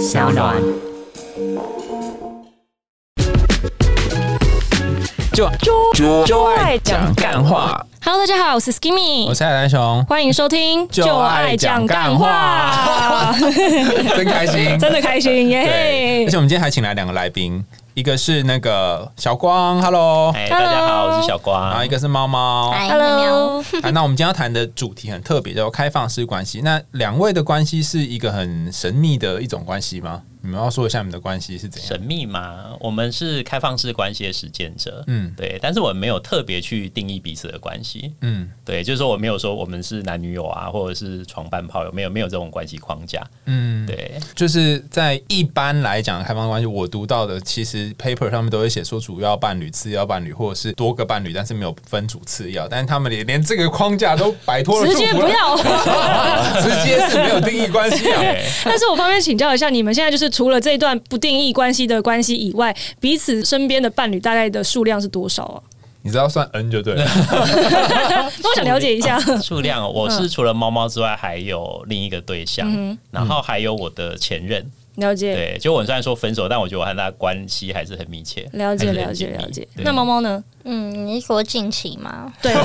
小暖。就就就爱讲干话。Hello，大家好，我是 Skimmy，我是海蓝熊，欢迎收听就爱讲干话 真开心，真的开心对。耶而且！我们今天还请来两个来宾，一个是那个小光，Hello，哎，大家好，我是小光然后一个是猫猫。嗨 Hello，啊，那我们今天要谈的主题很特别，叫开放式关系。那两位的关系是一个很神秘的一种关系吗？你们要说一下你们的关系是怎样？神秘吗，我们是开放式关系的实践者，嗯。对，但是我们没有特别去定义彼此的关系，嗯。对，就是说我没有说我们是男女友啊，或者是床伴炮友，没有没有这种关系框架，嗯，对，就是在一般来讲，开放关系我读到的，其实 paper 上面都会写说主要伴侣、次要伴侣，或者是多个伴侣，但是没有分主次要，但是他们连连这个框架都摆脱了，直接不，要。直接是没有定义关系啊。对，但是我方便请教一下，你们现在就是除了这段不定义关系的关系以外，彼此身边的伴侣大概的数量是多少啊？你知道算 N 就对了，那我想了解一下。数量哦，我是除了猫猫之外，还有另一个对象，嗯然后还有我的前任，了解，对，就我虽然说分手，但我觉得我和他关系还是很密切，了解，了解，了解。那猫猫呢？嗯，你是说近期吗？对，就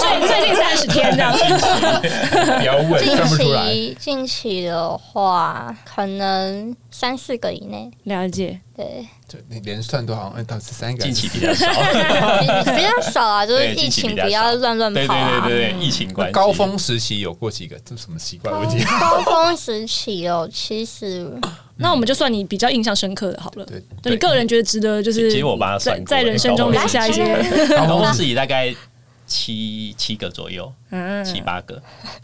最最近三十天这样。不要问，近算不出来。期近期的话，可能三四个以内。了解，对，就你连算多少？哎，到十三个，近期比较少，比较少啊，就是疫情不要乱乱对对跑啊。对对对，疫情关系高峰时期有过几个？这是什么奇怪的问题？高峰时期哦，其实 那我们就算你比较印象深刻的好了。对就你个人觉得值得，就是其实我帮他算在在人生中留下一些，高峰高峰时期大概七七个左右，嗯，七八个。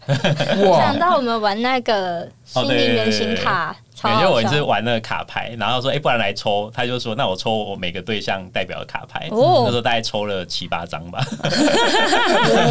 我想，到我们玩那个心灵原型卡，超感觉我。是玩那个卡牌，然后说，哎、不然来抽，他就说，那我抽我每个对象代表的卡牌，哦那时候大概抽了七八张吧。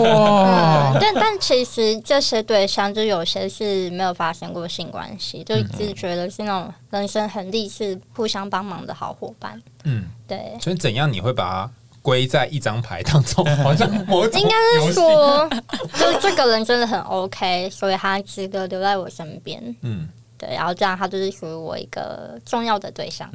哇嗯，，但 但其实这些对象就有些是没有发生过性关系，就只是觉得是那种人生很励志、互相帮忙的好伙伴。嗯，对，所以怎样你会把它归在一张牌当中？好像某种应该是说，就这个人真的很 OK，所以他值得留在我身边。嗯。然后这样他就是属于我一个重要的对象。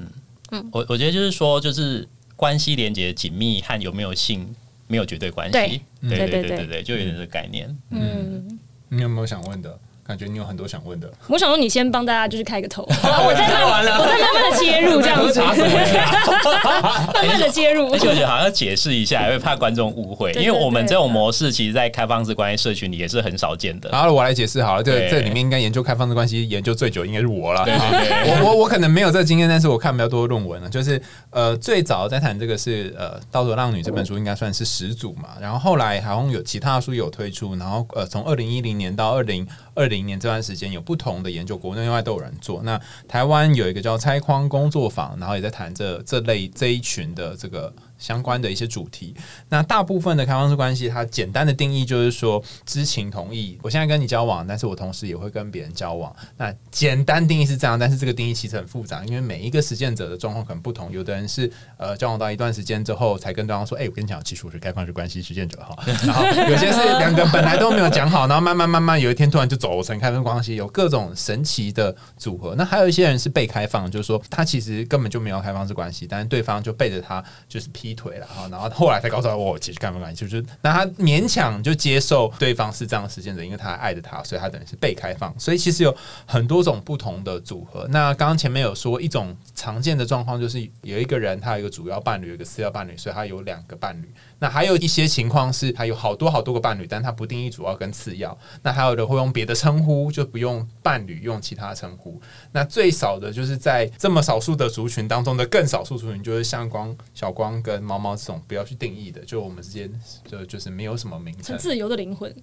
嗯，我我觉得就是说就是关系连接紧密，和有没有性没有绝对关系。对对对对对，就有点这个概念。嗯，你有没有想问的？感觉你有很多想问的。我想说，你先帮大家就是开个头，我再慢慢，我再慢慢的切入这样子，慢慢的切入而。且我觉得好像要解释一下，因为怕观众误会，因为我们这种模式，其实，在开放式关系社群里也是很少见的。然后我来解释好了，这对这里面应该研究开放式关系研究最久应该是我了。我我我可能没有这个经验，但是我看比较多论文了。就是呃，最早在谈这个是呃《道德浪女》这本书，应该算是始祖嘛。然后后来好像有其他的书有推出，然后呃，从二零一零年到二零二零年这段时间，有不同的研究，国内外都有人做。那台湾有一个叫拆框工作坊，然后也在谈这这类这一群的这个相关的一些主题。那大部分的开放式关系，它简单的定义就是说知情同意。我现在跟你交往，但是我同时也会跟别人交往。那简单定义是这样，但是这个定义其实很复杂，因为每一个实践者的状况可能不同。有的人是呃交往到一段时间之后才跟对方说：“哎、我跟你讲，其实我是开放式关系实践者哈。”然后有些是两个本来都没有讲好，然后慢慢慢慢有一天突然就走成开放式关系，有各种神奇的组合。那还有一些人是被开放，就是说他其实根本就没有开放式关系，但是对方就背着他就是劈腿了哈，然后后来才告诉他我其实干不干，就是那他勉强就接受对方是这样实践者，因为他爱着他，所以他等于是被开放。所以其实有很多种不同的组合。那刚刚前面有说一种常见的状况就是有一个人他有一个主要伴侣，有一个次要伴侣，所以他有两个伴侣。那还有一些情况是他有好多好多个伴侣，但他不定义主要跟次要。那还有的会用别的称呼，就不用伴侣，用其他称呼。那最少的就是在这么少数的族群当中的更少数族群，就是像光、小光跟猫猫这种不要去定义的，就我们之间就就是没有什么名称。自由的灵魂，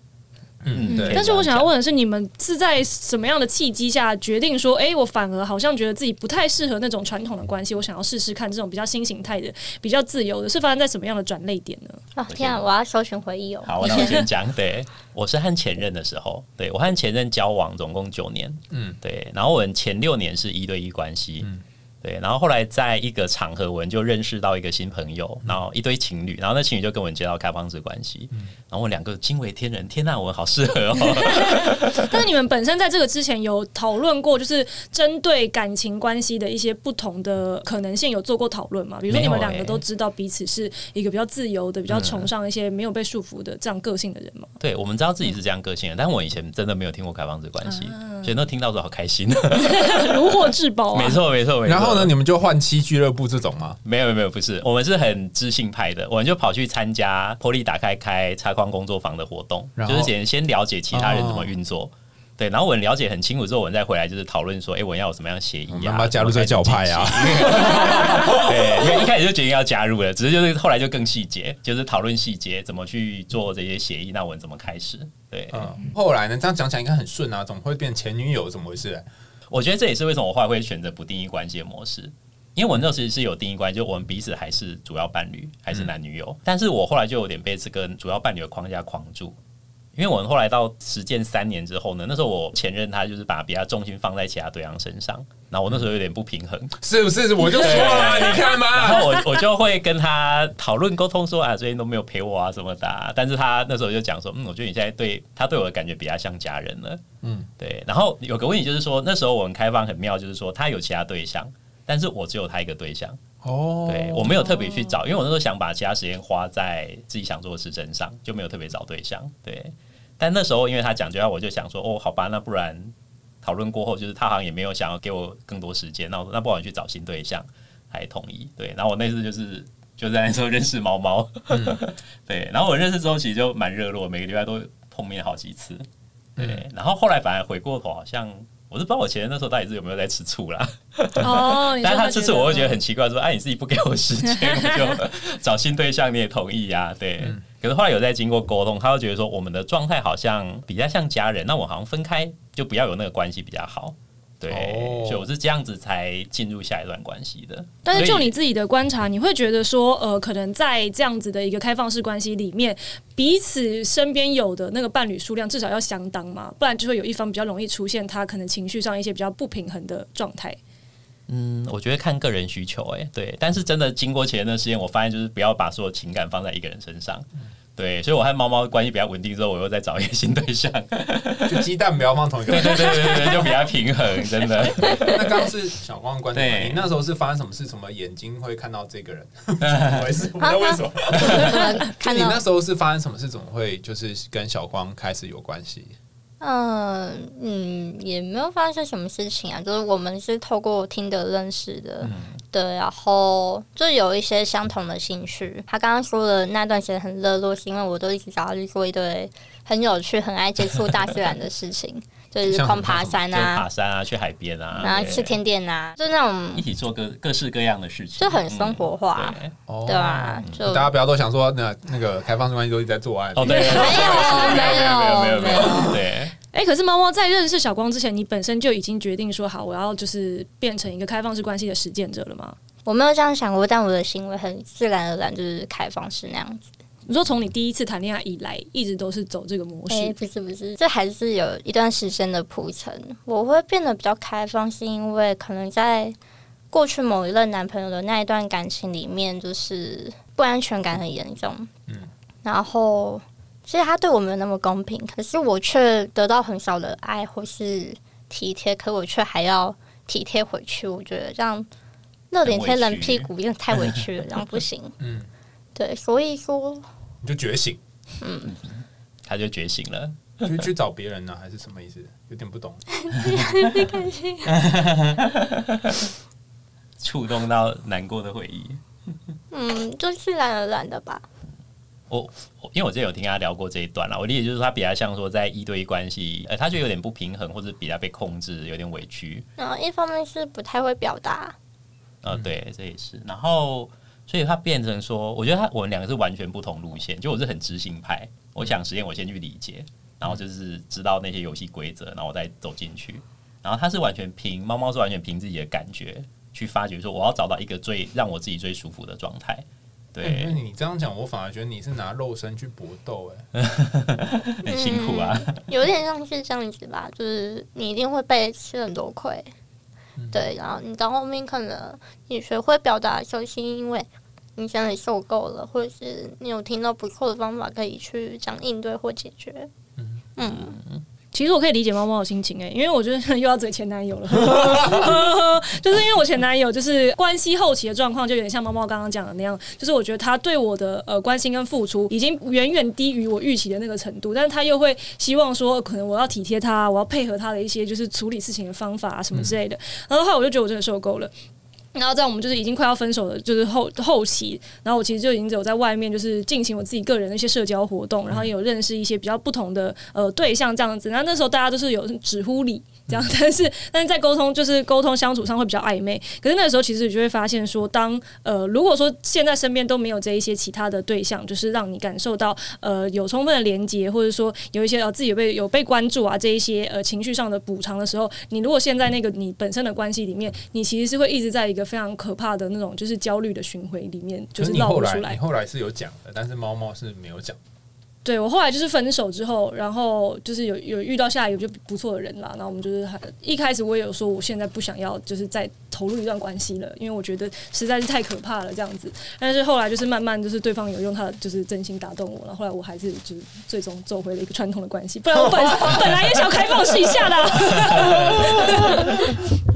嗯，对。但是我想要问的是，你们是在什么样的契机下决定说，哎、我反而好像觉得自己不太适合那种传统的关系，我想要试试看这种比较新形态的、比较自由的，是发生在什么样的转类点呢？哦天啊，我要搜寻回忆哦。好，那我先讲。对，我是和前任的时候，对我和前任交往总共九年，嗯嗯，对，然后我们前六年是一对一关系，对，然后后来在一个场合，我们就认识到一个新朋友，然后一堆情侣，然后那情侣就跟我们介绍开放式关系，然后我两个惊为天人，天呐，我们好适合哦。但是你们本身在这个之前有讨论过，就是针对感情关系的一些不同的可能性，有做过讨论吗？比如说你们两个都知道彼此是一个比较自由的、比较崇尚一些没有被束缚的这样个性的人吗？对，我们知道自己是这样个性的，但我以前真的没有听过开放式关系，所以那听到时候好开心，如获至宝啊！没错没错没错。然后呢，你们就换妻俱乐部这种吗？没有没有不是，我们是很知性派的，我们就跑去参加玻璃打开开插框工作坊的活动，就是先先了解其他人怎么运作。对，然后我们了解很清楚之后，我们再回来就是讨论说，哎，我要有什么样的协议啊？要不要加入这个教派啊？对，因为一开始就决定要加入了，只是就是后来就更细节，就是讨论细节怎么去做这些协议，那我们怎么开始？对，嗯，后来呢？这样讲起来应该很顺啊，怎么会变前女友？怎么回事？我觉得这也是为什么我后来会选择不定义关系的模式，因为我那时候其实是有定义关系，就我们彼此还是主要伴侣，还是男女友，但是我后来就有点被这个主要伴侣的框架框住。因为我们后来到实践三年之后呢，那时候我前任他就是把比较重心放在其他对象身上，然后我那时候有点不平衡，是不是？我就说了，你看嘛，然后我我就会跟他讨论沟通说啊，最近都没有陪我啊什么的，但是他那时候就讲说，嗯，我觉得你现在对他对我的感觉比较像家人了，嗯，对。然后有个问题就是说，那时候我们开放很妙，就是说他有其他对象，但是我只有他一个对象，哦，对我没有特别去找，因为我那时候想把其他时间花在自己想做的事身上，就没有特别找对象，对。但那时候，因为他讲这样，我就想说，哦，好吧，那不然讨论过后，就是他好像也没有想要给我更多时间，那我那不然去找新对象，还同意。对，然后我那次就是就在那时候认识猫猫，对，然后我认识之后其实就蛮热络，每个礼拜都碰面好几次，对，然后后来反而回过头，好像我是不知道我前任那时候到底是有没有在吃醋啦。哦，但是他吃醋，我会觉得很奇怪，说，哎，你自己不给我时间，我就 找新对象，你也同意呀？对。可是后来有在经过沟通，他会觉得说我们的状态好像比较像家人，那我好像分开就不要有那个关系比较好。对，所以我是这样子才进入下一段关系的。但是就你自己的观察，你会觉得说，呃，可能在这样子的一个开放式关系里面，彼此身边有的那个伴侣数量至少要相当嘛，不然就会有一方比较容易出现他可能情绪上一些比较不平衡的状态。嗯，我觉得看个人需求，哎，对。但是真的经过前段时间，我发现就是不要把所有情感放在一个人身上。对，所以我和猫猫关系比较稳定之后，我又再找一个新对象，就鸡蛋不要放同一个。对对对对对，就比较平衡，真的。那刚刚是小光的观点，你那时候是发生什么事？什么眼睛会看到这个人？怎么回事？那为什么？你那时候是发生什么事？怎么会就是跟小光开始有关系？嗯嗯，也没有发生什么事情啊，就是我们是透过听的认识的，对，然后就有一些相同的兴趣。他刚刚说的那段时间很热络，是因为我都一直找他去做一堆很有趣、很爱接触大自然的事情，就是狂爬山啊、爬山啊、去海边啊，然后吃甜点啊，就那种一起做各各式各样的事情，就很生活化，对吧？就大家不要都想说那那个开放式关系都一直在做爱，哦，对，没有，没有，没有，没有，对。哎，可是猫猫在认识小光之前，你本身就已经决定说好，我要就是变成一个开放式关系的实践者了吗？我没有这样想过，但我的行为很自然而然就是开放式那样子。你说从你第一次谈恋爱以来，一直都是走这个模式？不是不是，这还是有一段时间的铺陈。我会变得比较开放，是因为可能在过去某一任男朋友的那一段感情里面，就是不安全感很严重。嗯，然后。其实他对我没有那么公平，可是我却得到很少的爱或是体贴，可我却还要体贴回去。我觉得这样热脸贴冷屁股，因为太委屈了，这样不行。嗯，对，所以说你就觉醒，嗯，他就觉醒了，就去找别人呢，还是什么意思？有点不懂。别开心，触动到难过的回忆。嗯，就自然而然的吧。我因为我之前有听他聊过这一段了，我理解就是他比较像说在一对一关系，呃，他就有点不平衡，或者比较被控制，有点委屈。然后，一方面是不太会表达。呃，对，这也是。然后，所以他变成说，我觉得他我们两个是完全不同路线。就我是很执行派，我想实验，我先去理解，然后就是知道那些游戏规则，然后我再走进去。然后他是完全凭猫猫是完全凭自己的感觉去发掘，说我要找到一个最让我自己最舒服的状态。对，因为你这样讲，我反而觉得你是拿肉身去搏斗，哎，很辛苦啊，有点像是这样子吧，就是你一定会被吃很多亏，对，然后你到后面可能你学会表达，就是因为你真的受够了，或者是你有听到不错的方法可以去讲应对或解决。嗯其实我可以理解猫猫的心情诶、因为我觉得又要嘴前男友了，就是因为我前男友就是关系后期的状况，就有点像猫猫刚刚讲的那样，就是我觉得他对我的呃关心跟付出已经远远低于我预期的那个程度，但是他又会希望说，可能我要体贴他，我要配合他的一些就是处理事情的方法啊什么之类的，然后后来我就觉得我真的受够了。然后在我们就是已经快要分手的，就是后后期，然后我其实就已经有在外面就是进行我自己个人的一些社交活动，然后也有认识一些比较不同的呃对象这样子。然后那时候大家都是有只呼你这样，但是但是在沟通就是沟通相处上会比较暧昧。可是那个时候其实你就会发现说，当呃如果说现在身边都没有这一些其他的对象，就是让你感受到呃有充分的连接，或者说有一些呃自己有被有被关注啊这一些呃情绪上的补偿的时候，你如果现在那个你本身的关系里面，你其实是会一直在一个非常可怕的那种就是焦虑的循环里面，就是绕不出来你。后来是有讲的，但是猫猫是没有讲。对我后来就是分手之后，然后就是有有遇到下一个就不错的人啦，然后我们就是还一开始我也有说我现在不想要就是再投入一段关系了，因为我觉得实在是太可怕了这样子。但是后来就是慢慢就是对方有用他的就是真心打动我，然后后来我还是就是最终走回了一个传统的关系，不然我本本来也想开放式一下的啊。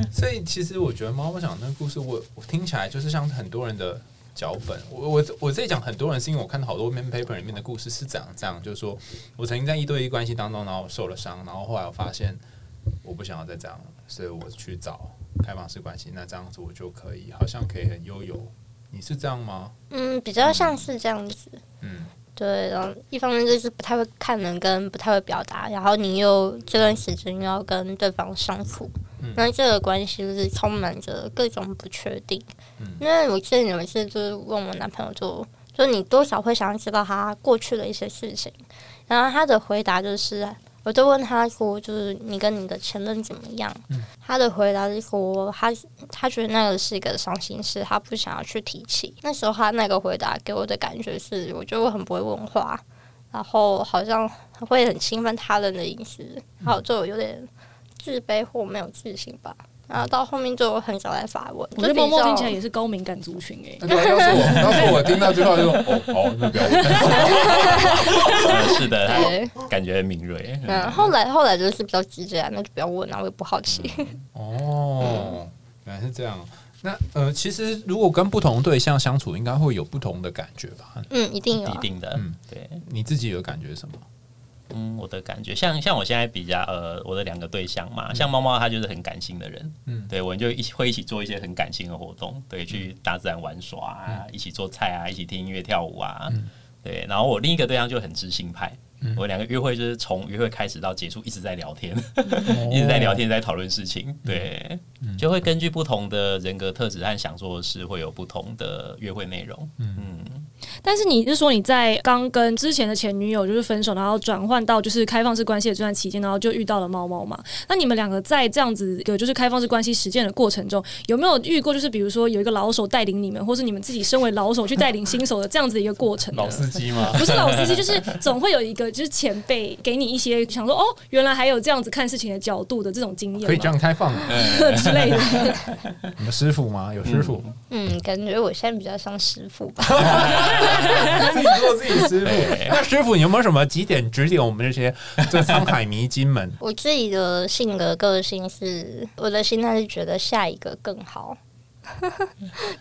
所以其实我觉得猫猫讲的那个故事，我我听起来就是像很多人的脚本。我我我这里讲很多人，是因为我看到好多 man paper 里面的故事是这样这样，就是说我曾经在一对一关系当中，然后我受了伤，然后后来我发现我不想要再这样了，所以我去找开放式关系，那这样子我就可以好像可以很悠游。你是这样吗？嗯，比较像是这样子。嗯，对，然后一方面就是不太会看人，跟不太会表达，然后你又这段时间又要跟对方相处，那这个关系就是充满着各种不确定。因为我记得有一次就是问我男朋友就，就你多少会想要知道他过去的一些事情，然后他的回答就是，我就问他说，就是你跟你的前任怎么样？他的回答是说，他他觉得那个是一个伤心事，他不想要去提起。那时候他那个回答给我的感觉是，我觉得我很不会问话，然后好像会很侵犯他人的隐私，然后就有点自卑或没有自信吧。然后到后面就很少在发问，我觉得猫猫就比较听起来也是高敏感族群诶、那个要是我要是我听到最后就说哦哦，那不要问。呃是的，对，他感觉很敏锐。嗯，后来后来就是比较直接啊，那就不要问啊，我也不好奇。哦，原来是这样。那呃，其实如果跟不同对象相处，应该会有不同的感觉吧？嗯，一定有啊。一定的嗯，对，你自己有感觉什么？嗯，我的感觉像像我现在比较呃，我的两个对象嘛，像猫猫它就是很感性的人，嗯。对我们就一起会一起做一些很感性的活动，对，去大自然玩耍啊，一起做菜啊，一起听音乐跳舞啊，对，然后我另一个对象就很知性派。我两个约会就是从约会开始到结束一直在聊天，一直在聊天，在讨论事情，对，就会根据不同的人格特质和想做的事，会有不同的约会内容。嗯，但是你是说你在刚跟之前的前女友就是分手，然后转换到就是开放式关系的这段期间，然后就遇到了猫猫嘛？那你们两个在这样子一个就是开放式关系实践的过程中，有没有遇过就是比如说有一个老手带领你们，或是你们自己身为老手去带领新手的这样子的一个过程？老司机吗？不是老司机，就是总会有一个就是前辈给你一些想说哦，原来还有这样子看事情的角度的这种经验，可以这样开放？之类的。你们师傅吗？有师傅，嗯，感觉我现在比较像师傅吧。自己做自己师傅。那师傅，你有没有什么几点指点我们这些 这沧海迷津们？我自己的性格个性是，我的心态是觉得下一个更好。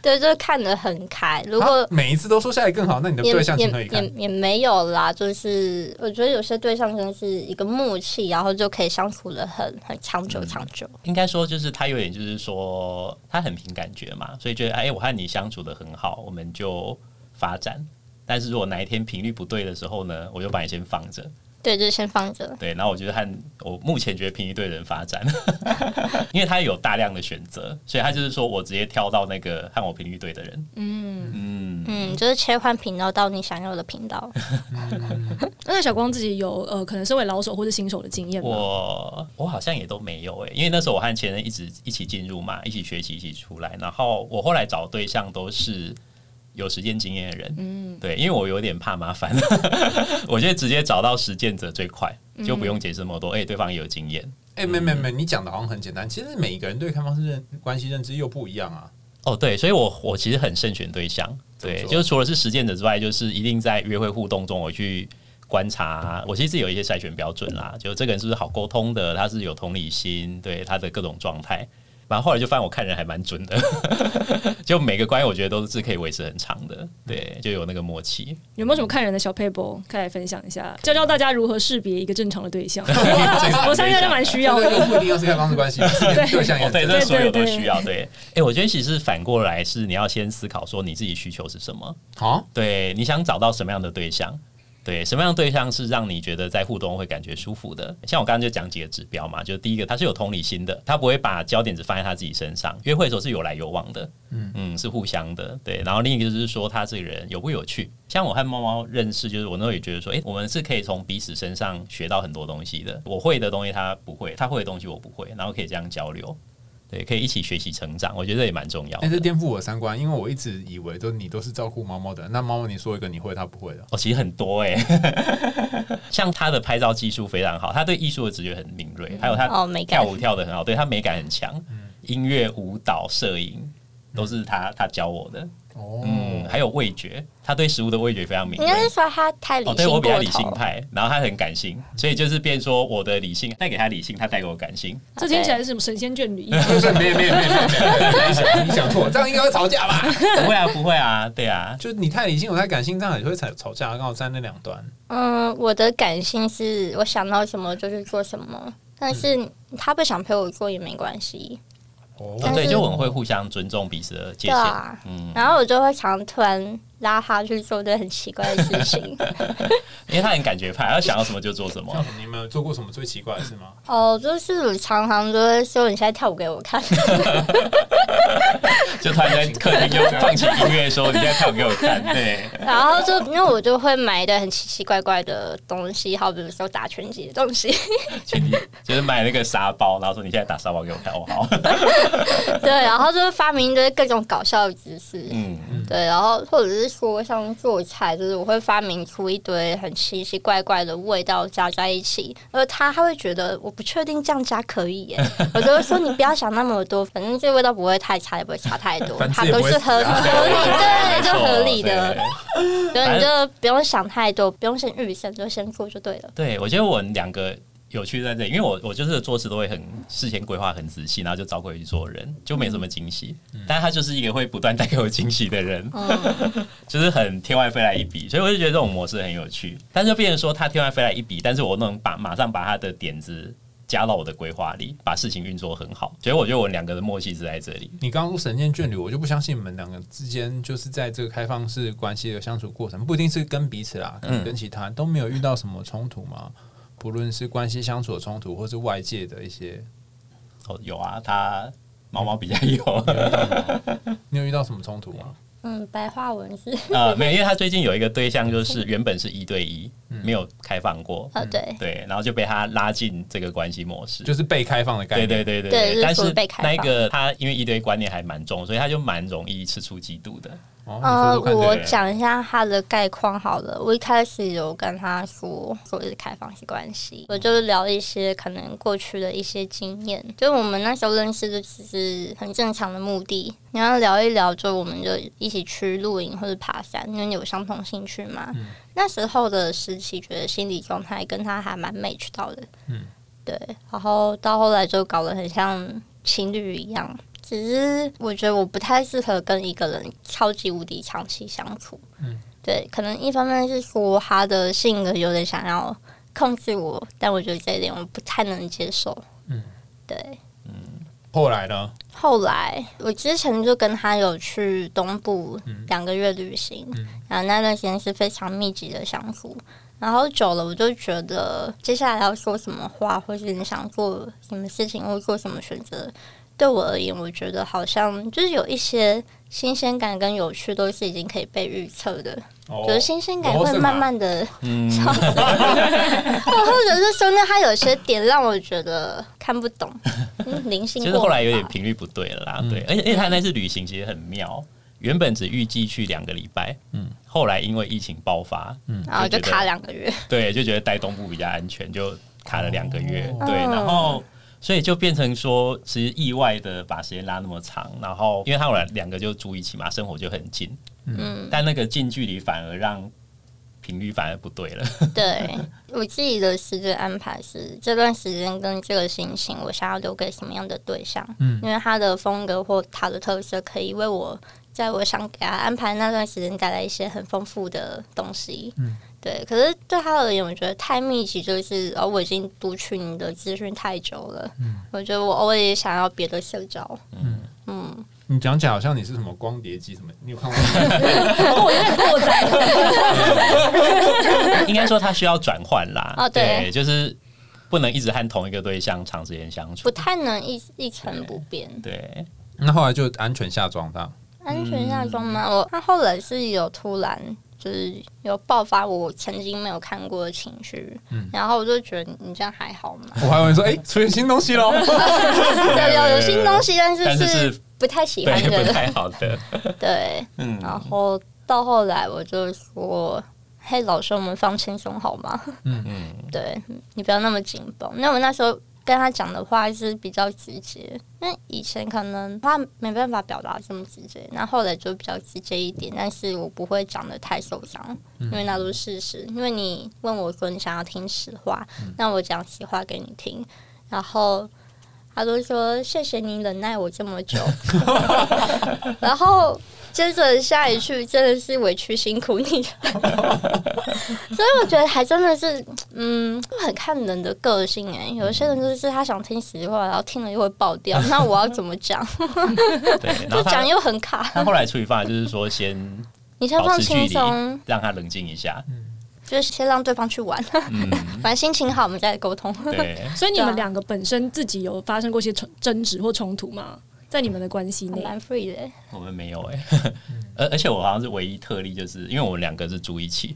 对，就是看得很开。如果啊每一次都说下一个更好，那你的对象也？也没有啦，就是我觉得有些对象真的是一个默契，然后就可以相处的很很长久长久。应该说就是他有点就是说他很凭感觉嘛，所以觉得哎，我和你相处的很好，我们就发展。但是如果哪一天频率不对的时候呢，我就把你先放着，对，就是先放着。对，然后我觉得和我目前觉得频率对的人发展，因为他有大量的选择，所以他就是说我直接挑到那个和我频率对的人。嗯嗯，嗯，就是切换频道到你想要的频道。那小光自己有呃，可能身为老手或是新手的经验吗？我我好像也都没有诶、因为那时候我和前任一直一起进入嘛，一起学习，一起出来。然后我后来找对象都是有实践经验的人，嗯，对，因为我有点怕麻烦，我觉得直接找到实践者最快，就不用解释那么多。哎、对方也有经验，哎，没没没，你讲的好像很简单，其实每一个人对开放式认关系认知又不一样啊。哦，对，所以我我其实很慎选对象，对，就是除了是实践者之外，就是一定在约会互动中我去观察，我其实有一些筛选标准啦，就这个人是不是好沟通的，他是有同理心，对他的各种状态。然后后来就发现我看人还蛮准的，就每个关系我觉得都是可以维持很长的，对，就有那个默契。有没有什么看人的小 paper 可以分享一下，教教大家如何识别一个正常的对象？我相信大家蛮需要的。不一定要是开放式关系，对象也对，这所有都需要。对，哎，我觉得其实反过来是你要先思考说你自己需求是什么。好，对，你想找到什么样的对象？对，什么样对象是让你觉得在互动会感觉舒服的？像我刚刚就讲几个指标嘛，就是第一个，他是有同理心的，他不会把焦点只放在他自己身上。约会的时候是有来有往的，嗯嗯，是互相的。对，然后另一个就是说他这个人有不有趣。像我和猫猫认识，就是我那时候也觉得说，哎，我们是可以从彼此身上学到很多东西的。我会的东西他不会，他会的东西我不会，然后可以这样交流。对，可以一起学习成长，我觉得也蛮重要。但是颠覆我三观，因为我一直以为都你都是照顾猫猫的，那猫猫你说一个你会，它不会的。哦，其实很多哎，像他的拍照技术非常好，他对艺术的直觉很敏锐，还有他跳舞跳的很好，对他美感很强，音乐、舞蹈、摄影都是他他教我的。嗯，还有味觉，他对食物的味觉非常敏感。应该是说他太理性，对我比较理性派，然后他很感性，所以就是变说我的理性带给他理性，他带给我感性。这听起来是什么神仙眷侣？没有没有没有没有，你想错，这样应该会吵架吧？不会啊不会啊，对啊，就你太理性，我太感性，这样也会吵吵架，刚好在那两端。嗯，我的感性是我想到什么就去做什么，但是他不想陪我做也没关系。对，就我们会互相尊重彼此的界限。嗯，然后我就会常突然。拉他去做对很奇怪的事情，因为他很感觉派，他想要什么就做什么。你们有做过什么最奇怪的事吗？哦，就是常常都会说你现在跳舞给我看，就突然在客厅就放起音乐说你现在跳舞给我看，对。然后就因为我就会买的很奇奇怪怪的东西，好比如说打拳击的东西，拳击就是买那个沙包，然后说你现在打沙包给我看，哦好。对，然后就是发明一堆各种搞笑的姿势，嗯，对，然后或者是。说像做菜，就是我会发明出一堆很奇奇怪怪的味道加在一起，而他他会觉得我不确定这样加可以耶，我就会说你不要想那么多，反正这味道不会太差，也不会差太多，它都是合合理，对，就合理的，所以你就不用想太多，不用先预设，就先做就对了。对，我觉得我们两个。有趣在这里，因为我我就是做事都会很事先规划很仔细，然后就找过去做人，就没什么惊喜。但他就是一个会不断带给我惊喜的人，就是很天外飞来一笔，所以我就觉得这种模式很有趣。但是变成说他天外飞来一笔，但是我能把马上把他的点子加到我的规划里，把事情运作很好。所以我觉得我们两个的默契是在这里。你刚刚说神仙眷侣，我就不相信你们两个之间就是在这个开放式关系的相处过程，不一定是跟彼此啦，可能跟其他都没有遇到什么冲突吗？不论是关系相处的冲突，或是外界的一些，哦，有啊，他毛毛比较有，你有遇到什么冲突吗？嗯，白话文是。啊，没有，因为他最近有一个对象，就是原本是一对一，没有开放过，啊，对。对，然后就被他拉进这个关系模式，就是被开放的概念，对对对对，但是那个他因为一堆观念还蛮重，所以他就蛮容易吃出嫉妒的。呃，我讲一下他的概况好了。我一开始有跟他说，所谓的开放式关系，我就是聊一些可能过去的一些经验。就我们那时候认识的，其实很正常的目的，你要聊一聊，就我们就一起去露营或者爬山，因为有相同兴趣嘛。那时候的时期，觉得心理状态跟他还蛮 match 到的。嗯，对。然后到后来就搞得很像情侣一样。只是我觉得我不太适合跟一个人超级无敌长期相处。嗯，对，可能一方面是说他的性格有点想要控制我，但我觉得这一点我不太能接受。嗯，对，嗯，后来呢？后来我之前就跟他有去东部两个月旅行，然后那段时间是非常密集的相处，然后久了我就觉得接下来要说什么话，或是你想做什么事情，或做什么选择。对我而言，我觉得好像就是有一些新鲜感跟有趣，都是已经可以被预测的。就是新鲜感会慢慢的消失，或者是说，呢，它有些点让我觉得看不懂，灵性。其实后来有点频率不对了啦，对。而且，而且他那次旅行其实很妙，原本只预计去两个礼拜，嗯，后来因为疫情爆发，嗯，然后就卡两个月，对，就觉得待东部比较安全，就卡了两个月，对，然后。所以就变成说，其实意外的把时间拉那么长，然后因为他们两个就住一起嘛，生活就很近，嗯，但那个近距离反而让频率反而不对了。对我自己的时间安排是这段时间跟这个心情，我想要留给什么样的对象？嗯因为他的风格或他的特色，可以为我在我想给他安排那段时间带来一些很丰富的东西。嗯，对。可是对他而言，我觉得太密集，就是哦，我已经读取你的资讯太久了。嗯，我觉得我偶尔也想要别的社交。嗯嗯，你讲起来好像你是什么光碟机什么？你有看过吗？我有点过载。应该说他需要转换啦。哦对就是不能一直和同一个对象长时间相处不。太能一一成不变。对，那后来就安全下装他。安全下装吗？我他后来是有突然就是有爆发我曾经没有看过的情绪，然后我就觉得你这样还好吗？我还以为说，哎、出现新东西喽。有有有新东西，但是但是是是不太喜欢的，不 太好的。对。嗯，然后到后来我就说。嘿，老师，我们放轻松好吗？嗯嗯，对你不要那么紧绷。那我那时候跟他讲的话是比较直接，因为以前可能他没办法表达这么直接，那后来就比较直接一点，但是我不会讲的太受伤，因为那都是事实。因为你问我说你想要听实话，那我讲实话给你听，然后。他都说谢谢你忍耐我这么久，然后接着下一句真的是委屈辛苦你了，所以我觉得还真的是，嗯，很看人的个性哎、有些人就是他想听实话，然后听了又会爆掉，那我要怎么讲？对。然后他就讲又很卡。他后来处理方法就是说，先你先放轻松，，让他冷静一下。就是先让对方去玩，嗯，反正心情好我们再沟通。对。所以你们两个本身自己有发生过一些争争执或冲突吗？在你们的关系内？蛮 free 的欸，我们没有哎、而而且我好像是唯一特例，就是因为我们两个是住一起，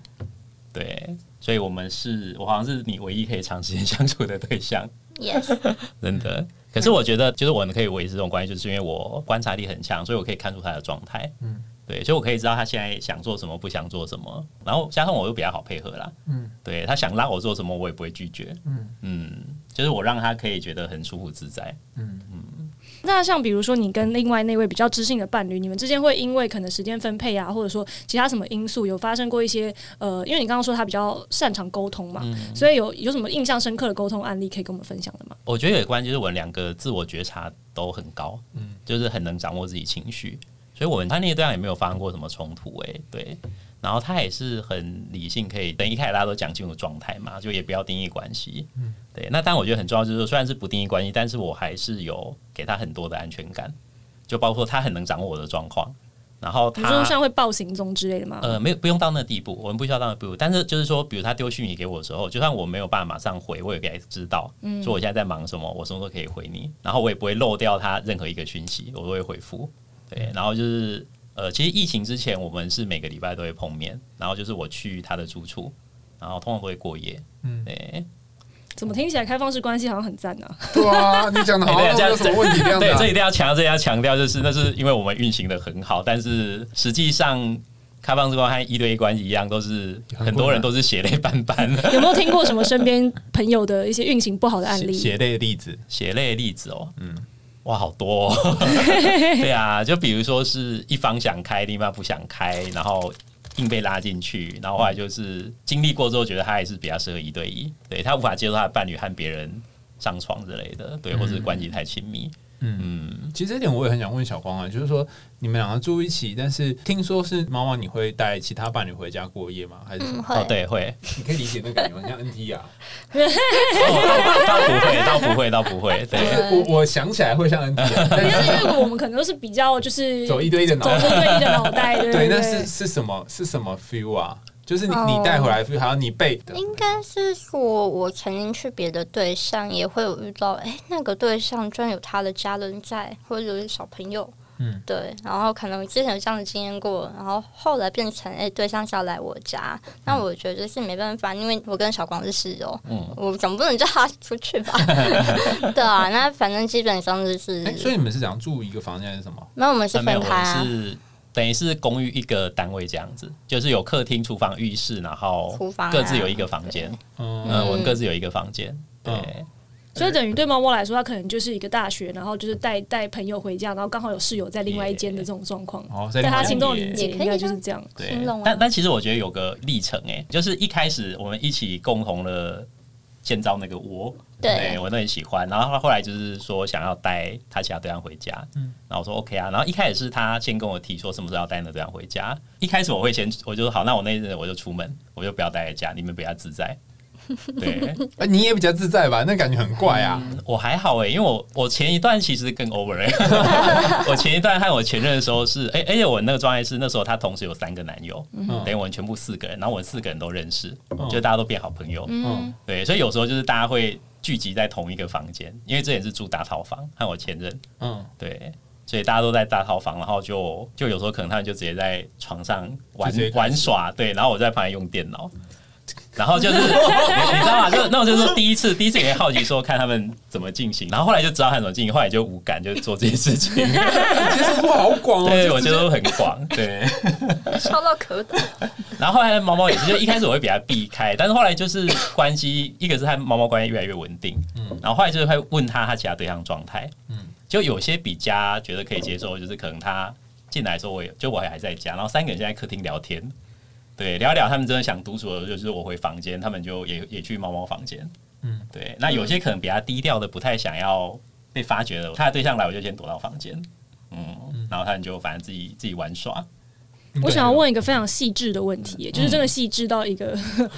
对，所以我们是我好像是你唯一可以长时间相处的对象，，yes，真的。可是我觉得，就是我们可以维持这种关系，就是因为我观察力很强，所以我可以看出他的状态，嗯，对，所以我可以知道他现在想做什么，不想做什么，然后加上我又比较好配合啦，嗯，对他想拉我做什么，我也不会拒绝，嗯。嗯，就是我让他可以觉得很舒服自在，那像比如说你跟另外那位比较知性的伴侣，你们之间会因为可能时间分配啊，或者说其他什么因素，有发生过一些呃，因为你刚刚说他比较擅长沟通嘛，所以有有什么印象深刻的沟通案例可以跟我们分享的吗？我觉得有关，就是我们两个自我觉察都很高，嗯，就是很能掌握自己情绪，所以我们他那一对象也没有发生过什么冲突，诶，对，然后他也是很理性，可以等一开始大家都讲清楚状态嘛，就也不要定义关系，嗯，对。那但我觉得很重要，就是说虽然是不定义关系，但是我还是有给他很多的安全感，就包括他很能掌握我的状况，然后比如说像会报行踪之类的吗？呃，没有不用到那地步，我们不需要到那地步。但是就是说，比如他丢讯息给我的时候，就算我没有办法马上回，我也可以知道，说我现在在忙什么，我什么时候可以回你，然后我也不会漏掉他任何一个讯息，我都会回复。对，然后就是呃，其实疫情之前我们是每个礼拜都会碰面，然后就是我去他的住处，然后通常都会过夜。嗯对，怎么听起来开放式关系好像很赞呢、啊？对啊，你讲的好像没有什么问题这样 子、对，啊这。一定要强调，这要强调，就是那是因为我们运行的很好，但是实际上。开放式关系和一对一关系一样，都是很多人都是血泪斑斑的。有没有听过什么身边 朋友的一些运行不好的案例？血泪的例子，血泪的例子哦，嗯，哇，好多、哦。对啊，就比如说是一方想开，另一方不想开，然后硬被拉进去，然后后来就是经历过之后，觉得他还是比较适合一对一，对他无法接受他的伴侣和别人上床之类的，对，或者关系太亲密。其实这点我也很想问小光啊，就是说你们两个住一起，但是听说是妈妈你会带其他伴侣回家过夜吗？还是什嗯，么？会哦，，对，会，你可以理解那个感觉吗，像 NT 啊。哦倒倒不会，倒不会，倒不会，就对。是我我想起来会像 NT，啊但因是为因为我们可能都是比较就是走一堆一的脑走一堆的脑袋，对对，对那是是什么是什么 feel 啊？就是你哦你带回来还有你背的，应该是说，我曾经去别的对象也会有遇到，哎、那个对象居然有他的家人在，或者有小朋友，嗯，对，然后可能之前有这样的经验过，然后后来变成，哎、对象是要来我家，那我觉得是没办法，因为我跟小光是室友，嗯。我总不能叫他 出去吧？对啊，那反正基本上就是，哎，所以你们是想住一个房间还是什么？没有，我们是分开啊，是等于是公寓一个单位这样子，就是有客厅、厨房、浴室，然后各自有一个房间。嗯，嗯，我们各自有一个房间。对，所以等于对猫猫来说，它可能就是一个大学，然后就是带带朋友回家，然后刚好有室友在另外一间的这种状况。哦，在他心中的理解，应该就是这样。对啊，但但其实我觉得有个历程，哎，就是一开始我们一起共同的建造那个窝，对。我都很喜欢。然后他后来就是说想要带他其他对象回家，嗯，然后我说 OK 啊。然后一开始是他先跟我提说什么时候要带那对象回家。一开始我会先我就说好，那我那一阵我就出门，我就不要待在家，你们比较自在。对，呃你也比较自在吧？那感觉很怪啊。我还好哎、因为我我前一段其实更 over 哎、我前一段和我前任的时候是哎、而且我那个状态是那时候他同时有三个男友，嗯。等于我们全部四个人，然后我们四个人都认识，嗯就大家都变好朋友，嗯。对，所以有时候就是大家会聚集在同一个房间，因为这也是住大套房，和我前任，嗯，对。所以大家都在大套房，然后就就有时候可能他们就直接在床上玩玩耍，对，然后我在旁边用电脑，然后就是你 你知道吗？就那我就是第一次，第一次也会好奇说看他们怎么进行，然后后来就知道他怎么进行，后来就无感，就做这件事情。接受度好广哦。对，我觉得很广，对。笑到可懂。然后后来猫猫也是，就一开始我会比它避开，但是后来就是关系，一个是和猫猫关系越来越稳定，嗯然后后来就是会问他他其他对象状态，嗯就有些比家觉得可以接受，就是可能他进来的时候我也就我还在家，然后三个人现在客厅聊天，对，聊一聊他们真的想独处的，就是我回房间，他们就也也去猫猫房间，嗯。对，那有些可能比较低调的，不太想要被发觉的，他的对象来我就先躲到房间，嗯，然后他们就反正自己自己玩耍，我想要问一个非常细致的问题，就是真的细致到一个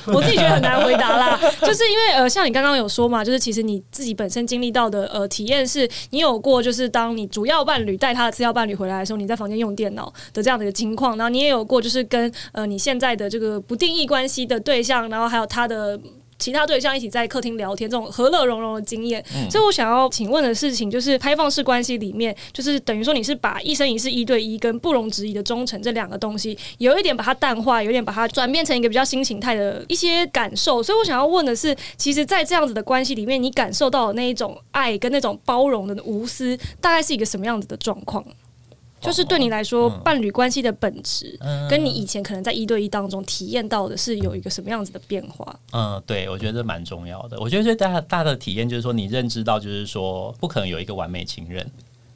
我自己觉得很难回答啦。就是因为呃，像你刚刚有说嘛，就是其实你自己本身经历到的呃体验是，你有过就是当你主要伴侣带他的次要伴侣回来的时候，你在房间用电脑的这样的一个情况，然后你也有过就是跟呃你现在的这个不定义关系的对象，然后还有他的。其他对象一起在客厅聊天，这种和乐融融的经验。所以我想要请问的事情就是，开放式关系里面，就是等于说你是把一生一世一对一跟不容置疑的忠诚这两个东西，有一点把它淡化，有一点把它转变成一个比较新形态的一些感受。所以我想要问的是，其实，在这样子的关系里面，你感受到的那一种爱跟那种包容的无私，大概是一个什么样子的状况？就是对你来说，嗯伴侣关系的本质，嗯跟你以前可能在一对一当中体验到的是有一个什么样子的变化？嗯，对，我觉得蛮重要的。我觉得最大大的体验就是说，你认知到，就是说，不可能有一个完美情人。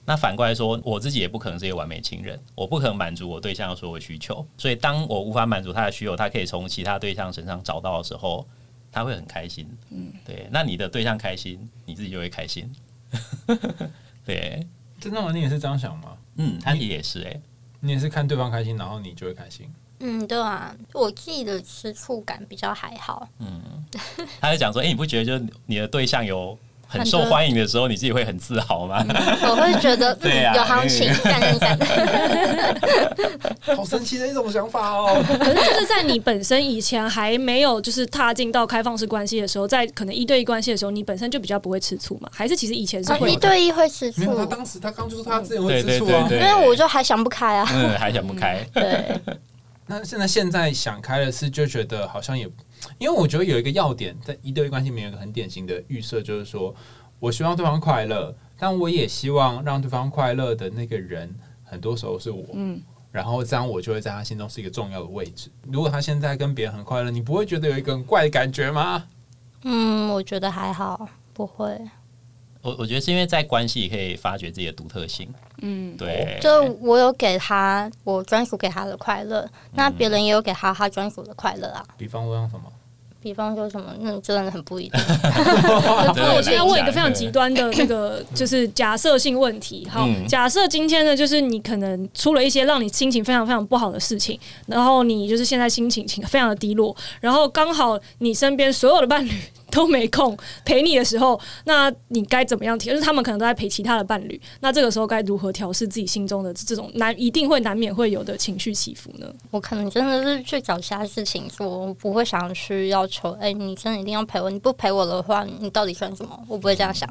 那反过来说，我自己也不可能是一个完美情人，我不可能满足我对象的所有需求。所以，当我无法满足他的需求，他可以从其他对象身上找到的时候，他会很开心。嗯，对。那你的对象开心，你自己就会开心。对，真的吗？你也是这样想吗？嗯，他也是哎、你也是看对方开心，然后你就会开心。嗯，对啊，我自己的吃醋感比较还好。嗯他就讲说，哎、你不觉得就是你的对象有很受欢迎的时候，你自己会很自豪吗？我会觉得嗯对啊有行情，赞一赞。好神奇的一种想法哦。可是就是在你本身以前还没有就是踏进到开放式关系的时候，在可能一对一关系的时候，你本身就比较不会吃醋嘛？还是其实以前是啊一？对一会吃醋没有，，他当时他刚就说他自己会吃醋啊。对因为我就还想不开啊。嗯，还想不开。对，那现在现在想开了是就觉得好像也，因为我觉得有一个要点，在一对一关系里面有一个很典型的预设，就是说我希望对方快乐，但我也希望让对方快乐的那个人，很多时候是我。嗯，然后这样我就会在他心中是一个重要的位置。如果他现在跟别人很快乐，你不会觉得有一个很怪的感觉吗？嗯，我觉得还好，不会。我我觉得是因为在关系里可以发掘自己的独特性，嗯，对，就我有给他我专属给他的快乐，那别人也有给他他专属的快乐啊。比方说像什么？比方说什么，那真的很不一定。那我现在问一个非常极端的那个，就是假设性问题。好，嗯假设今天呢，就是你可能出了一些让你心情非常非常不好的事情，然后你就是现在心情情非常的低落，然后刚好你身边所有的伴侣都没空陪你的时候，那你该怎么样调？就是他们可能都在陪其他的伴侣，那这个时候该如何调试自己心中的这种难一定会难免会有的情绪起伏呢？我可能真的是去找其他事情做，我不会想去要求，哎、你真的一定要陪我，你不陪我的话，你到底算什么？我不会这样想。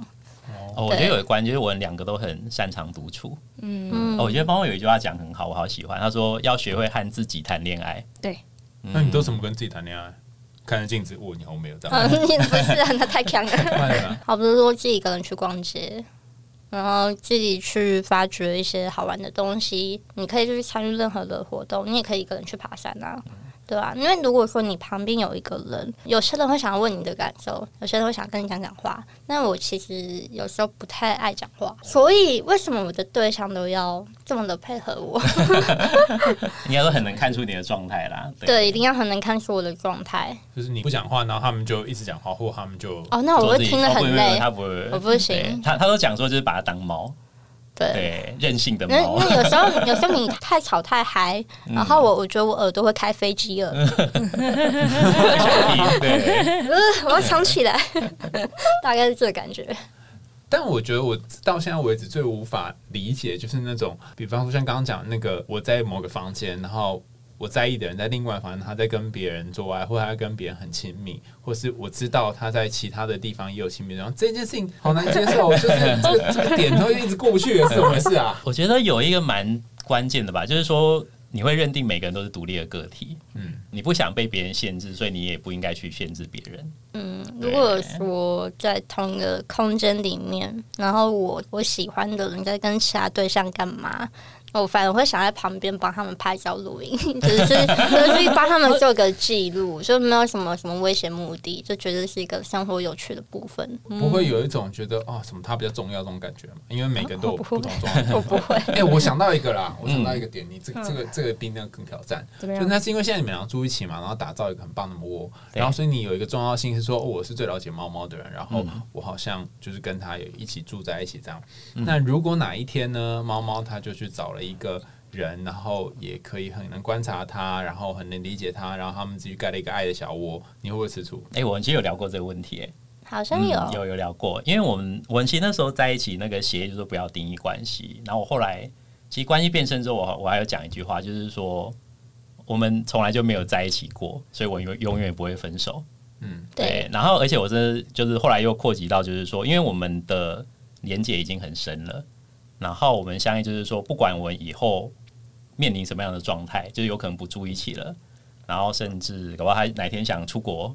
哦，我觉得有一关就是我们两个都很擅长独处。嗯，嗯，哦我觉得猫猫有一句话讲很好，我好喜欢。他说要学会和自己谈恋爱。对，那你都怎么跟自己谈恋爱？看着镜子，哇，你好美哦，这嗯，样。你不是啊，那太强了。好，比如说自己一个人去逛街，然后自己去发掘一些好玩的东西。你可以就去参与任何的活动，你也可以一个人去爬山啊。对啊，因为如果说你旁边有一个人，有些人会想要问你的感受，有些人会想跟你讲讲话。那我其实有时候不太爱讲话，所以为什么我的对象都要这么的配合我？应该说很能看出你的状态啦。对，一定要很能看出我的状态。就是你不讲话，然后他们就一直讲话，或他们就哦，那我会听得很累。他不会，我不行。他他都讲说就是把它当猫。对，任性的猫。那那有时候，有时候你太吵太嗨，然后我我觉得我耳朵会开飞机了。对，我要藏起来，大概是这个感觉。但我觉得我到现在为止最无法理解，就是那种，比方说像刚刚讲那个，我在某个房间，然后。我在意的人在另外，反正他在跟别人做爱，或者他跟别人很亲密，或是我知道他在其他的地方也有亲密，然后这件事情好难接受，就是这个这个点都一直过不去，是怎么回事啊？我觉得有一个蛮关键的吧，就是说你会认定每个人都是独立的个体，嗯，你不想被别人限制，所以你也不应该去限制别人。嗯，如果说在同一个空间里面，然后我我喜欢的人在跟其他对象干嘛？我反而会想在旁边帮他们拍照录音，只是就是帮他们做个记录，就没有什么什么危险目的，就觉得是一个生活有趣的部分。不会有一种觉得啊，什么他比较重要这种感觉吗？因为每个人都有不同状态。我不会。哎，我想到一个啦，我想到一个点，你这这个这个比那个更挑战。就那是因为现在你们俩住一起嘛，然后打造一个很棒的窝，然后所以你有一个重要性是说，我是最了解猫猫的人，然后我好像就是跟他有一起住在一起这样。那如果哪一天呢，猫猫它就去找了一个。人，然后也可以很能观察他，然后很能理解他，然后他们自己盖了一个爱的小窝，你会不会吃醋？哎，我们其实有聊过这个问题，哎，好像有有有聊过，因为我们我们其实那时候在一起，那个协议就是不要定义关系。然后我后来其实关系变深之后，我我还有讲一句话，就是说我们从来就没有在一起过，所以我永永远不会分手。嗯，对。然后而且我真的就是后来又扩及到，就是说，因为我们的连接已经很深了。然后我们相信，就是说，不管我们以后面临什么样的状态，就是有可能不住一起了，然后甚至搞不好他哪天想出国，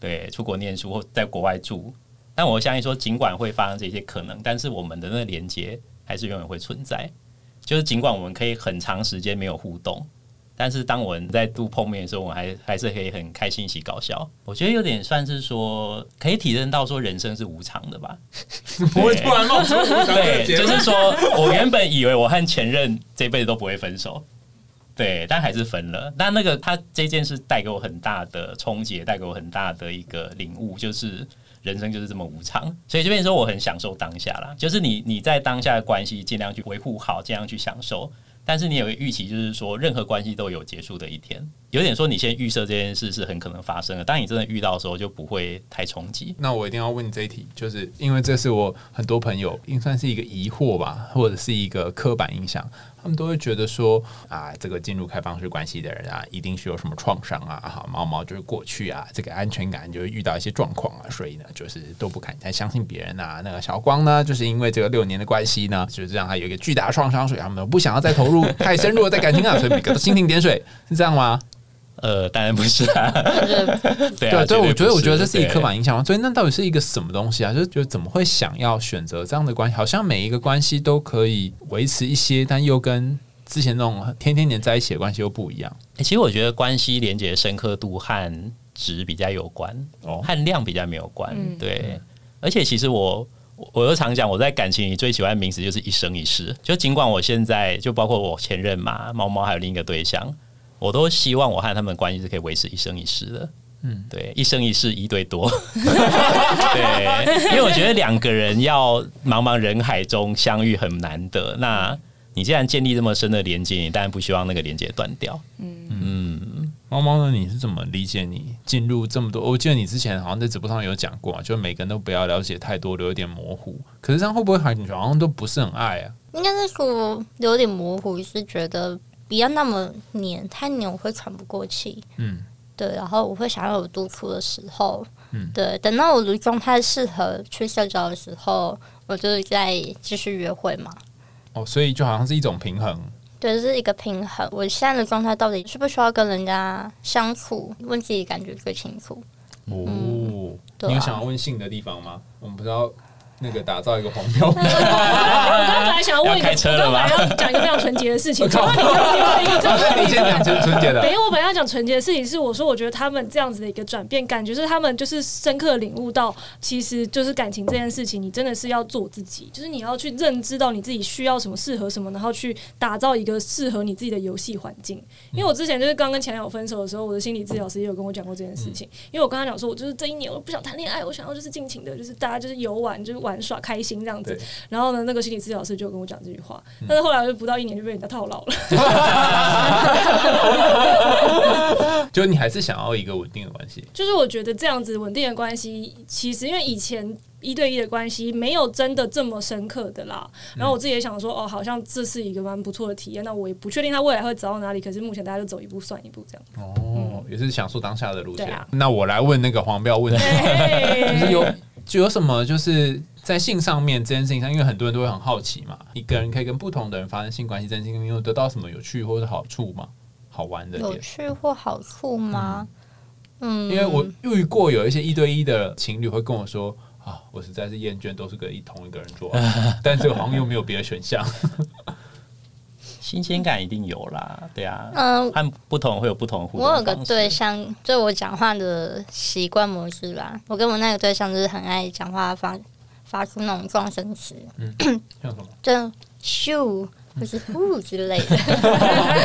对，出国念书或在国外住，但我相信说，尽管会发生这些可能，但是我们的那个连接还是永远会存在。就是尽管我们可以很长时间没有互动。但是当我们在度碰面的时候，我还还是可以很开心一起搞笑。我觉得有点算是说，可以体认到说人生是无常的吧。不会突然冒出无常对，就是说我原本以为我和前任这辈子都不会分手，对，但还是分了。但那个他这件事带给我很大的冲击，带给我很大的一个领悟，就是人生就是这么无常。所以这边说我很享受当下啦，就是你你在当下的关系尽量去维护好，尽量去享受。但是你有个预期，就是说任何关系都有结束的一天，有点说你先预设这件事是很可能发生的。当你真的遇到的时候，就不会太冲击。那我一定要问你这一题，就是因为这是我很多朋友应算是一个疑惑吧，或者是一个刻板印象。他们都会觉得说啊，这个进入开放式关系的人啊，一定是有什么创伤啊，哈，毛毛就是过去啊，这个安全感就会遇到一些状况啊，所以呢，就是都不敢再相信别人啊。那个小光呢，就是因为这个六年的关系呢，就是让他有一个巨大的创伤，所以他们不想要再投入太深入的在感情啊，所以每个都蜻蜓点水，是这样吗？呃，当然不是啊。对啊，对，我觉得，我觉得这是一刻板印象。所以，那到底是一个什么东西啊？就是，就怎么会想要选择这样的关系？好像每一个关系都可以维持一些，但又跟之前那种天天黏在一起的关系又不一样。其实，我觉得关系连接深刻度和值比较有关，哦，和量比较没有关。对，而且其实我我又常讲，我在感情里最喜欢的名词就是一生一世。就尽管我现在就包括我前任嘛，猫猫还有另一个对象。我都希望我和他们的关系是可以维持一生一世的，嗯，对，一生一世一对多，对，因为我觉得两个人要茫茫人海中相遇很难得，那你既然建立这么深的连接，你当然不希望那个连接断掉，嗯嗯。猫猫呢？你是怎么理解你进入这么多？我记得你之前好像在直播上有讲过，啊就每个人都不要了解太多，留有点模糊。可是这样会不会好像都不是很爱啊？应该是说有点模糊，是觉得。不要那么黏，太黏我会喘不过气。嗯，对，然后我会想要有独处的时候。嗯，对，等到我的状态适合去社交的时候，我就再继续约会嘛。哦，所以就好像是一种平衡。对，这是一个平衡。我现在的状态到底需不需要跟人家相处？问自己感觉最清楚。哦，你有想要问性的地方吗？我们不知道。那个打造一个黄标。我刚刚本来想要问一个，我刚刚本来要讲一个非常纯洁的事情，你先讲纯纯洁的等，一下，我本来要讲纯洁的。事情，是我说我觉得他们这样子的一个转变，感觉是他们就是深刻领悟到，其实就是感情这件事情，你真的是要做自己，就是你要去认知到你自己需要什么，适合什么，然后去打造一个适合你自己的游戏环境。因为我之前就是刚跟前男友分手的时候，我的心理治疗师也有跟我讲过这件事情，因为我跟他讲说，我就是这一年我不想谈恋爱，我想要就是尽情的，就是大家就是游玩，就是玩耍开心这样子。然后呢，那个心理治疗师就跟我讲这句话，但是后来我就不到一年就被人家套牢了。就你还是想要一个稳定的关系。就是我觉得这样子稳定的关系，其实因为以前一对一的关系没有真的这么深刻的啦。然后我自己也想说，哦，好像这是一个蛮不错的体验。那我也不确定他未来会走到哪里，可是目前大家就走一步算一步这样。哦，也是享受当下的路线。啊那我来问那个黄标问题，就是有就有什么就是在性上面这件事情上，因为很多人都会很好奇嘛，一个人可以跟不同的人发生性关系，这件事情有得到什么有趣或者好处吗？好玩的有？趣或好处吗？嗯，因为我遇过有一些一对一的情侣会跟我说。啊，我实在是厌倦都是跟一同一个人做爱，但这个好像又没有别的选项。新鲜感一定有啦，对啊，嗯，和不同会有不同的互动我有个对象，就我讲话的习惯模式吧。我跟我那个对象就是很爱讲话发发出那种撞声词，像什么？就咻或是呼之类的。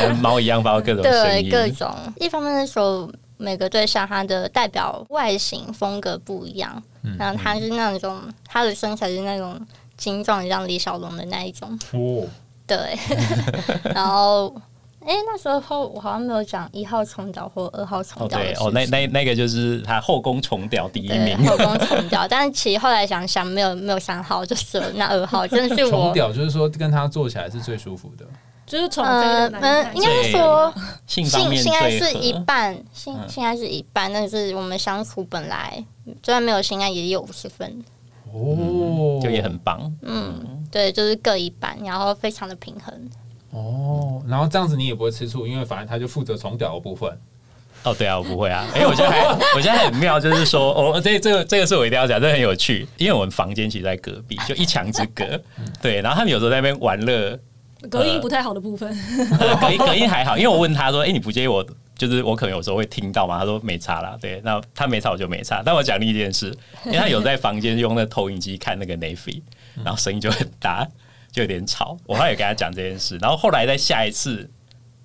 跟 猫一样发出各种声音，对各种。一方面是说每个对象他的代表外形风格不一样，然后他是那种他的身材是那种精壮像李小龙的那一种，哦，对。然后，哎、那时候我好像没有讲一号重屌或二号重哦屌的事情。对哦，那那那个就是他后宫重屌第一对名，后宫重屌，但是其实后来想想，没有没有想好，就是那二号，真的是重我。屌就是说跟他做起来是最舒服的。就是宠妃呃应该是说性性性爱是一半，性嗯性爱是一半，但是我们相处本来虽然没有性爱也有五十分，哦，就也很棒。嗯，对，就是各一半，然后非常的平衡。哦，然后这样子你也不会吃醋，因为反正他就负责重屌的部分。哦，对啊，我不会啊。哎、我觉得还，我觉得很妙，就是说，哦，这这个这个是我一定要讲，这很有趣，因为我们房间其实在隔壁，就一墙之隔。对，然后他们有时候在那边玩乐，隔音不太好的部分，呃隔音隔音还好，因为我问他说，哎、你不介意我？就是我可能有时候会听到嘛，他说没差啦，对，那他没差我就没差。但我讲另一件事，因为他有在房间用那投影机看那个 Navy，然后声音就很大，就有点吵。我后来也跟他讲这件事，然后后来在下一次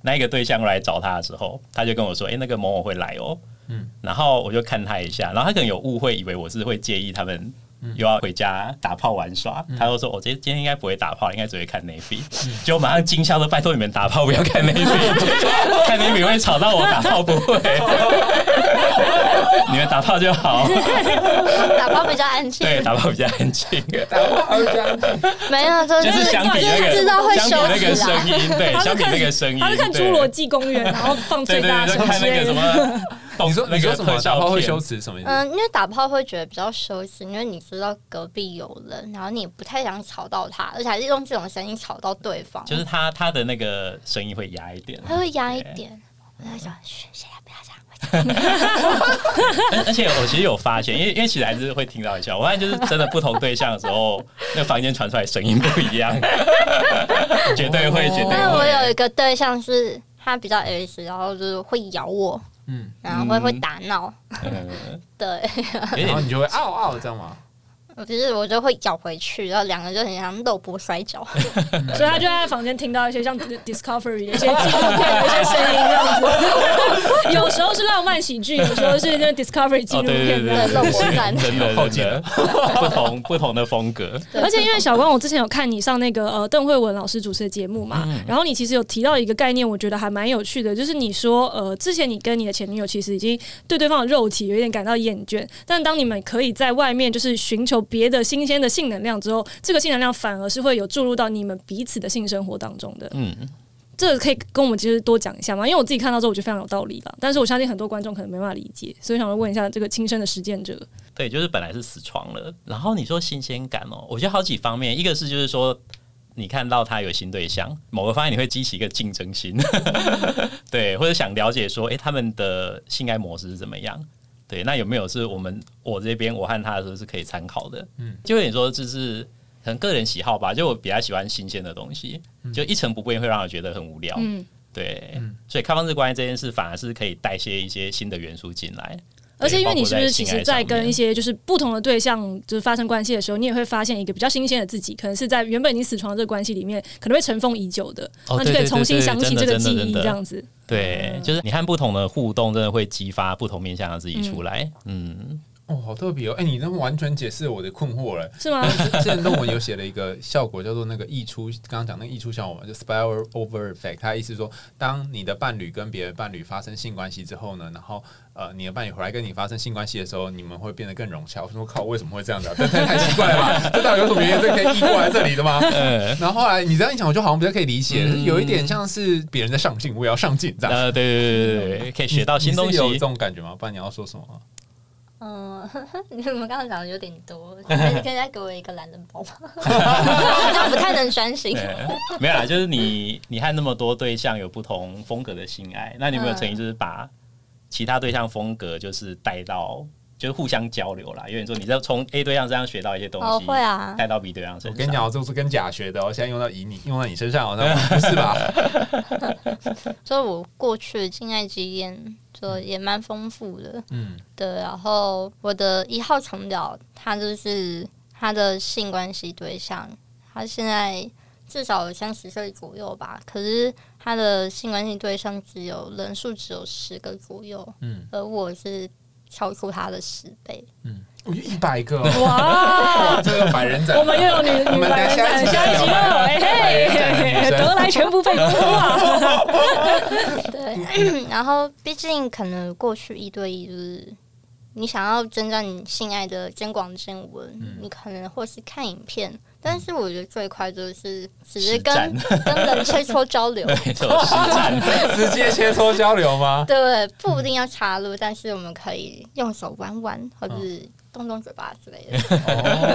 那一个对象来找他的时候，他就跟我说：“哎、那个某某会来哦。”嗯，然后我就看他一下，然后他可能有误会，以为我是会介意他们又要回家打炮玩耍，他就说：“我、今今天应该不会打炮，应该只会看 Navy。结果马上惊吓说：“拜托你们打炮不要看 Navy，看 Navy 会吵到我，打炮不会。你们打炮就好，打炮比较安静，对，打炮比较安静。” 没有，就就是相比那知道会个，相比那个声音，对，相比那个声音，他是看《侏罗纪公园》，然后放最大声就看那个什么，你说你说什么？打炮会羞耻什么意思？嗯，因为打炮会觉得比较羞耻，因为你知道隔壁有人，然后你不太想吵到他，而且还是用这种声音吵到对方，就是他他的那个声音会压一点，他会压一对。点。我在想，嘘，现在不要这样。而而且我其实有发现，因为因为其实还是会听到一下，我发现就是真的不同对象的时候，那个房间传出来声音不一样，绝对会，绝对但是我有一会。个对象是他比较 S，然后就是会咬我，嗯，然后会嗯。会打闹，嗯，对，然后你就会 嗷嗷这样吗？我就是我就会咬回去，然后两个就很像肉搏摔跤。所以他就在房间听到一些像 Discovery 的一些纪录片的一些声音这样子。有时候是浪漫喜剧，有时候是那 Discovery 纪哦，录片这样子。肉对搏战，真的好真的不同不同的风格，而且因为小光，我之前有看你上那个呃邓慧文老师主持的节目嘛，然后你其实有提到一个概念，我觉得还蛮有趣的，就是你说呃之前你跟你的前女友其实已经对对方的肉体有一点感到厌倦，但当你们可以在外面就是寻求别的新鲜的性能量之后，这个性能量反而是会有注入到你们彼此的性生活当中的。嗯，这个可以跟我们其实多讲一下吗？因为我自己看到之后，我觉得非常有道理啦。但是我相信很多观众可能没办法理解，所以想要问一下这个亲身的实践者。对，就是本来是死床了，然后你说新鲜感哦，我觉得好几方面，一个是就是说。你看到他有新对象，某个方面你会激起一个竞争心，对，或者想了解说，诶，他们的性爱模式是怎么样？对，那有没有是我们我这边我和他的时候是可以参考的？嗯，就有点说就是可能个人喜好吧，就我比较喜欢新鲜的东西，就一成不变会让我觉得很无聊。嗯，对，所以开放式关系这件事反而是可以带些一些新的元素进来。而且因为你是不是其实，在跟一些就是不同的对象就是发生关系的时候，你也会发现一个比较新鲜的自己，可能是在原本你死床的这个关系里面，可能会尘封已久的，哦那就可以重新想起这个记忆，这样子。对，就是你和不同的互动，真的会激发不同面向的自己出来。嗯，哦，好特别哦！哎、你那完全解释我的困惑了。是吗？之 之前论文有写了一个效果，叫做那个溢出，刚刚讲那个溢出效果嘛，就 spiral over effect。它的意思是说，当你的伴侣跟别的伴侣发生性关系之后呢，然后呃，你的伴侣回来跟你发生性关系的时候，你们会变得更融洽。我说靠，为什么会这样子啊？这太太奇怪了吧？这到底有什么原因？这可以溢过来这里的吗？然后后来你这样一讲，我就好像比较可以理解，嗯有一点像是别人在上进，我也要上进这样。呃，对对对对对，可以学到新东西。有这种感觉吗？不然你要说什么？嗯，你们刚刚讲的有点多，可以可以再给我一个懒人包吗？就不太能专心。没有啦，就是你你和那么多对象有不同风格的性爱，那你有没有曾经就是把其他对象风格就是带到，就是互相交流啦？有点说你在从 A 对象身上学到一些东哦，西，会啊，带到 B 对象身上。我跟你讲，这是跟假学的哦，现在用到以你用到你身上哦，那不是吧？所以我过去的性爱经验就也蛮丰富的。嗯，对，然后我的一号程表，他就是他的性关系对象，他现在至少有三十岁左右吧，可是他的性关系对象只有人数只有十个左右，嗯，而我是超出他的十倍，我一百个哦，哇！这个百人斩，我们又有女女我们白人展，等下一！哎嘿，得来全不费工夫啊！对，然后毕竟可能过去一对一就是。你想要增加你性爱的增广见闻，你可能或是看影片，但是我觉得最快就是直接跟跟人切磋交流。直接切磋交流吗？对，不一定要插入，但是我们可以用手玩玩，或者是动动嘴巴之类的。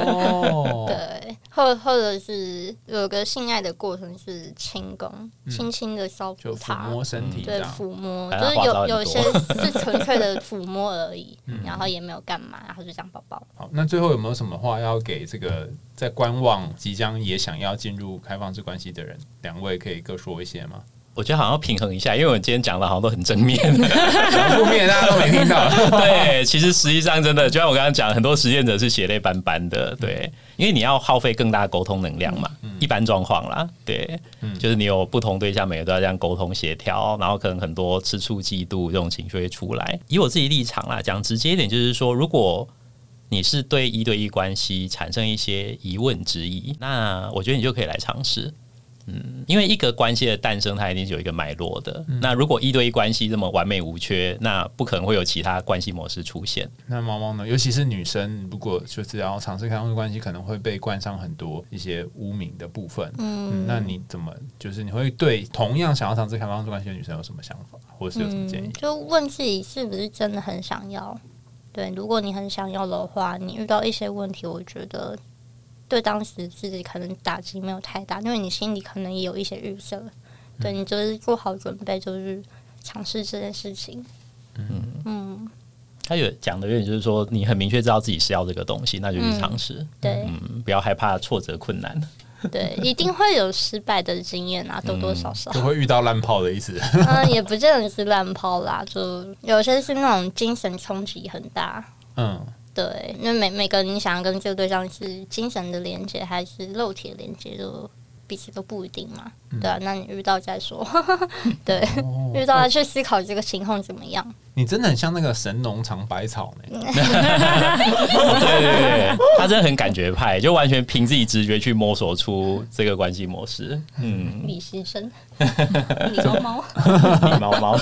哦，对，或或者是有个性爱的过程是轻功，轻轻的烧就抚摸身体这对，样。抚摸，还就是有有些是纯粹的抚摸而已，然后也没有干嘛，然后就这样抱抱。好，那最后有没有什么话要给这个在观望、即将也想要进入开放式关系的人？两位可以各说一些吗？我觉得好像要平衡一下，因为我今天讲的好像都很正面。负面大家都没听到。对，其实实际上真的，就像我刚刚讲，很多实践者是血泪斑斑的。对，因为你要耗费更大的沟通能量嘛，一般状况啦，对，就是你有不同对象，每个都要这样沟通协调，然后可能很多吃醋、嫉妒这种情绪会出来。以我自己立场啦，讲直接一点，就是说，如果你是对一对一关系产生一些疑问质疑，那我觉得你就可以来尝试。嗯，因为一个关系的诞生，它一定是有一个脉络的。那如果一对一关系这么完美无缺，那不可能会有其他关系模式出现。那猫猫呢？尤其是女生，如果就是要尝试开放式关系，可能会被冠上很多一些污名的部分。嗯，那你怎么就是你会对同样想要尝试开放式关系的女生有什么想法，或者是有什么建议？就问自己是不是真的很想要。对，如果你很想要的话，你遇到一些问题，我觉得对当时自己可能打击没有太大，因为你心里可能也有一些预设。对你就是做好准备，就是尝试这件事情。嗯嗯他有讲的有点就是说，你很明确知道自己是要这个东西，那就去尝试。对、嗯，不要害怕挫折困难。对，一定会有失败的经验啊，多多少少。就会遇到烂炮的意思。嗯，也不见得是烂炮啦，就有些是那种精神冲击很大。嗯，对，因为每每个人你想要跟这个对象是精神的连接还是肉体的连接，都彼此都不一定嘛。对啊，那你遇到再说。对，遇到再去思考这个情况怎么样。你真的很像那个神农尝百草呢。对对对对，他真的很感觉派，就完全凭自己直觉去摸索出这个关系模式。嗯，李先生，李猫猫，李猫猫，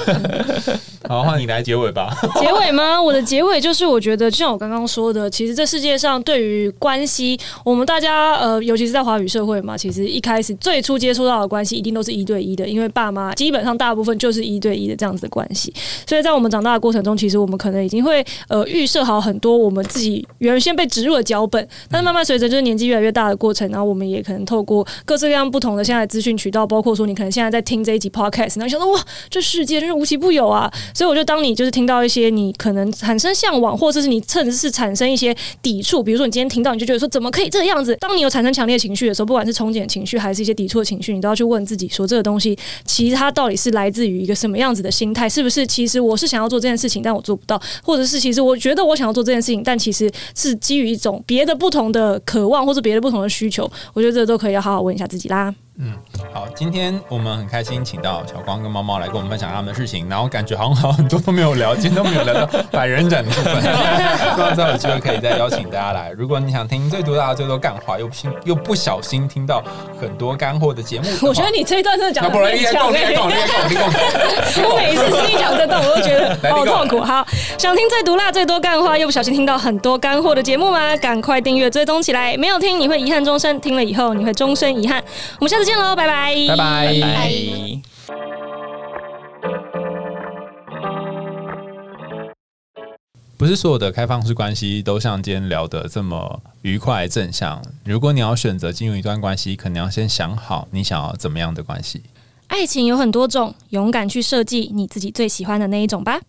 好，换你来结尾吧。结尾吗？我的结尾就是，我觉得就像我刚刚说的，其实这世界上对于关系，我们大家呃，尤其是在华语社会嘛，其实一开始最初接触到的关系一定都是一对一的，因为爸妈基本上大部分就是一对一的这样子的关系，所以在我们长大的过程中，其实我们可能已经会呃预设好很多我们自己原先被植入的脚本，但是慢慢随着就是年纪越来越大的过程，然后我们也可能透过各式各样不同的现在资讯渠道，包括说你可能现在在听这一集 podcast，然后想说哇，这世界真是无奇不有啊！所以我觉得，当你就是听到一些你可能产生向往，或者是你甚至是产生一些抵触，比如说你今天听到，你就觉得说怎么可以这个样子？当你有产生强烈情绪的时候，不管是憧憬情绪还是一些抵触的情绪，你都要去问自己说，这个东西其实它到底是来自于一个什么样子的心态？是不是其实我是想要做这件事情，但我做不到，或者是其实我觉得我想要做这件事情，但其实是基于一种别的不同的渴望或者别的不同的需求？我觉得这都可以要好好问一下自己啦。嗯，好，今天我们很开心，请到小光跟猫猫来跟我们分享他们的事情，然后感觉好像好很多都没有聊，今天都没有聊到百人展的部分，希望之后有机会可以再邀请大家来。如果你想听最毒辣最多干话，又不心又不小心听到很多干货的节目，我觉得你这一段真的讲的那不然厉害够厉害够厉害够厉害我每一次听你讲这段，我都觉得 好痛苦。好，想听最毒辣、最多干话，又不小心听到很多干货的节目吗？赶快订阅追踪起来！没有听你会遗憾终身，听了以后你会终身遗憾。我们下次见喽，拜拜，拜拜拜拜。不是所有的开放式关系都像今天聊的这么愉快正向。如果你要选择进入一段关系，可能要先想好你想要怎么样的关系。爱情有很多种，勇敢去设计你自己最喜欢的那一种吧。